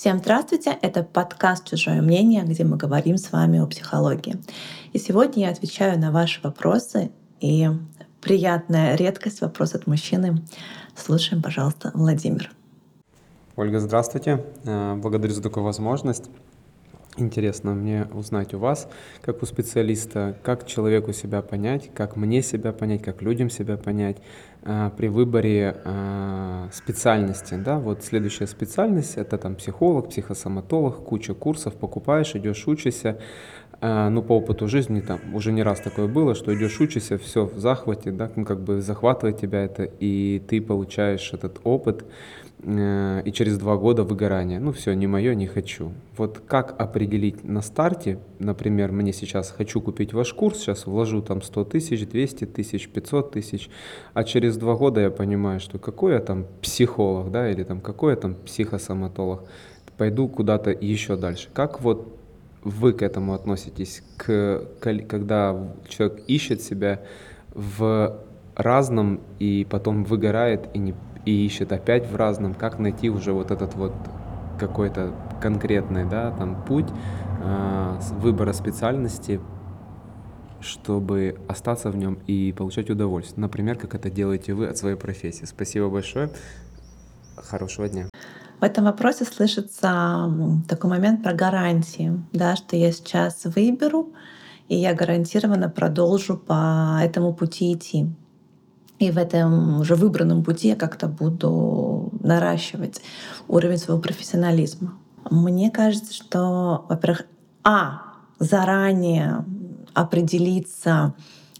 Всем здравствуйте! Это подкаст «Чужое мнение», где мы говорим с вами о психологии. И сегодня я отвечаю на ваши вопросы. И приятная редкость вопрос от мужчины. Слушаем, пожалуйста, Владимир. Ольга, здравствуйте. Э, благодарю за такую возможность. Интересно мне узнать у вас, как у специалиста, как человеку себя понять, как мне себя понять, как людям себя понять э, при выборе э, специальности. Да? Вот следующая специальность – это там психолог, психосоматолог, куча курсов покупаешь, идешь учишься. Э, ну, по опыту жизни там уже не раз такое было, что идешь учишься, все в захвате, да, ну, как бы захватывает тебя это, и ты получаешь этот опыт, Э, и через два года выгорание. Ну все, не мое, не хочу. Вот как определить на старте, например, мне сейчас хочу купить ваш курс, сейчас вложу там 100 тысяч, 200 тысяч, 500 тысяч, а через два года я понимаю, что какой я там психолог, да, или там какой я там психосоматолог, пойду куда-то еще дальше. Как вот вы к этому относитесь, к, когда человек ищет себя в разном и потом выгорает и не и ищет опять в разном, как найти уже вот этот вот какой-то конкретный, да, там путь э, выбора специальности, чтобы остаться в нем и получать удовольствие. Например, как это делаете вы от своей профессии. Спасибо большое. Хорошего дня. В этом вопросе слышится такой момент про гарантии, да, что я сейчас выберу, и я гарантированно продолжу по этому пути идти. И в этом уже выбранном пути я как-то буду наращивать уровень своего профессионализма. Мне кажется, что, во-первых, а, заранее определиться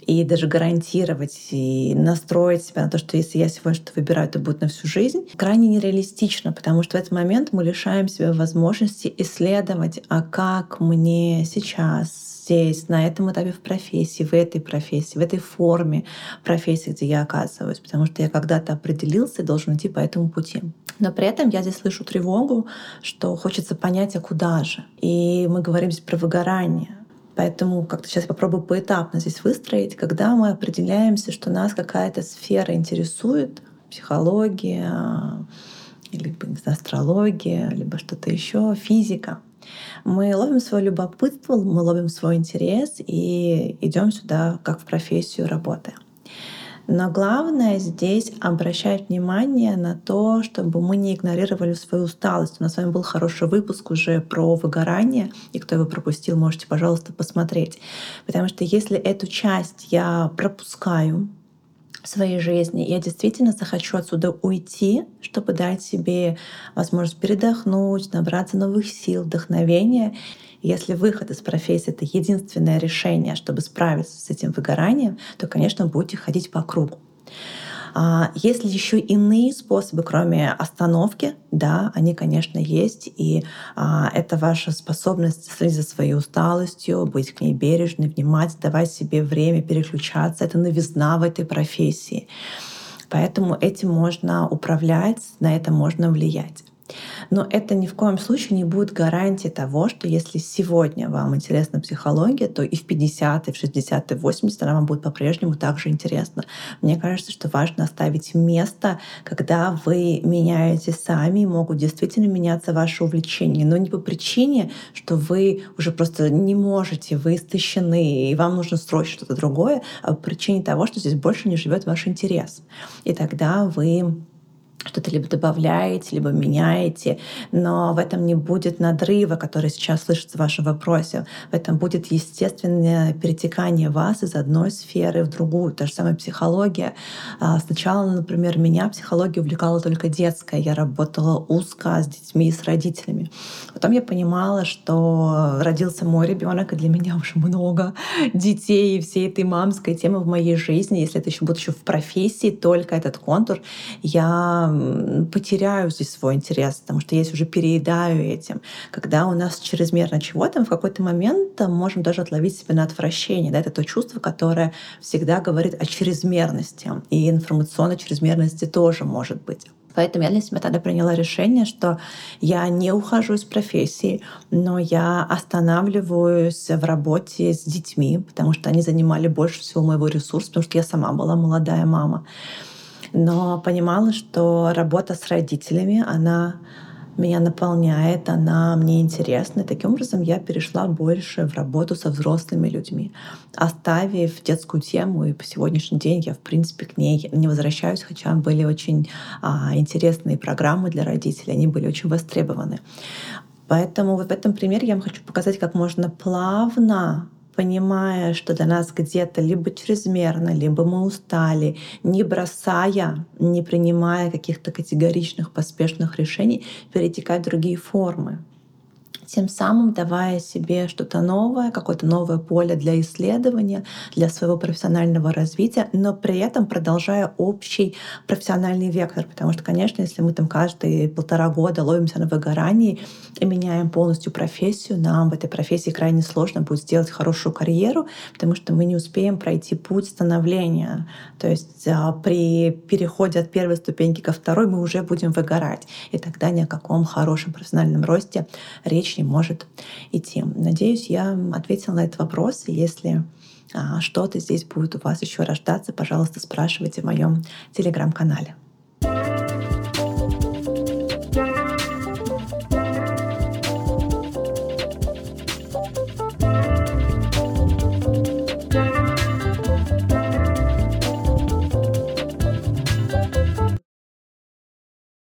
и даже гарантировать и настроить себя на то, что если я сегодня что-то выбираю, это будет на всю жизнь, крайне нереалистично, потому что в этот момент мы лишаем себя возможности исследовать, а как мне сейчас здесь, на этом этапе в профессии, в этой профессии, в этой форме профессии, где я оказываюсь, потому что я когда-то определился и должен идти по этому пути. Но при этом я здесь слышу тревогу, что хочется понять, а куда же. И мы говорим здесь про выгорание. Поэтому как-то сейчас попробую поэтапно здесь выстроить, когда мы определяемся, что нас какая-то сфера интересует, психология, либо астрология, либо что-то еще, физика — мы ловим свое любопытство, мы ловим свой интерес и идем сюда как в профессию работы. Но главное здесь обращать внимание на то, чтобы мы не игнорировали свою усталость. У нас с вами был хороший выпуск уже про выгорание, и кто его пропустил, можете, пожалуйста, посмотреть. Потому что если эту часть я пропускаю, в своей жизни. Я действительно захочу отсюда уйти, чтобы дать себе возможность передохнуть, набраться новых сил, вдохновения. Если выход из профессии — это единственное решение, чтобы справиться с этим выгоранием, то, конечно, будете ходить по кругу. А есть ли еще иные способы, кроме остановки? Да, они, конечно, есть. И а, это ваша способность следить за своей усталостью, быть к ней бережной, внимательной, давать себе время переключаться. Это новизна в этой профессии. Поэтому этим можно управлять, на это можно влиять. Но это ни в коем случае не будет гарантией того, что если сегодня вам интересна психология, то и в 50, и в 60, и в 80 она вам будет по-прежнему также интересна. Мне кажется, что важно оставить место, когда вы меняете сами, могут действительно меняться ваши увлечения, но не по причине, что вы уже просто не можете, вы истощены, и вам нужно строить что-то другое, а по причине того, что здесь больше не живет ваш интерес. И тогда вы что-то либо добавляете, либо меняете, но в этом не будет надрыва, который сейчас слышится в вашем вопросе. В этом будет естественное перетекание вас из одной сферы в другую. Та же самая психология. А, сначала, например, меня психология увлекала только детская. Я работала узко с детьми и с родителями. Потом я понимала, что родился мой ребенок, и для меня уже много детей и всей этой мамской темы в моей жизни. Если это еще будет еще в профессии, только этот контур, я потеряю здесь свой интерес, потому что я уже переедаю этим. Когда у нас чрезмерно чего-то, мы в какой-то момент можем даже отловить себя на отвращение. Да? Это то чувство, которое всегда говорит о чрезмерности. И информационной чрезмерности тоже может быть. Поэтому я для себя тогда приняла решение, что я не ухожу из профессии, но я останавливаюсь в работе с детьми, потому что они занимали больше всего моего ресурса, потому что я сама была молодая мама но понимала, что работа с родителями, она меня наполняет, она мне интересна. И таким образом я перешла больше в работу со взрослыми людьми, оставив детскую тему. И по сегодняшний день я, в принципе, к ней не возвращаюсь, хотя были очень а, интересные программы для родителей, они были очень востребованы. Поэтому вот в этом примере я вам хочу показать, как можно плавно понимая, что для нас где-то либо чрезмерно, либо мы устали, не бросая, не принимая каких-то категоричных, поспешных решений, перетекать в другие формы тем самым давая себе что-то новое, какое-то новое поле для исследования, для своего профессионального развития, но при этом продолжая общий профессиональный вектор. Потому что, конечно, если мы там каждые полтора года ловимся на выгорании и меняем полностью профессию, нам в этой профессии крайне сложно будет сделать хорошую карьеру, потому что мы не успеем пройти путь становления. То есть а, при переходе от первой ступеньки ко второй мы уже будем выгорать. И тогда ни о каком хорошем профессиональном росте речь не может идти. Надеюсь, я ответила на этот вопрос. Если а, что-то здесь будет у вас еще рождаться, пожалуйста, спрашивайте в моем телеграм-канале.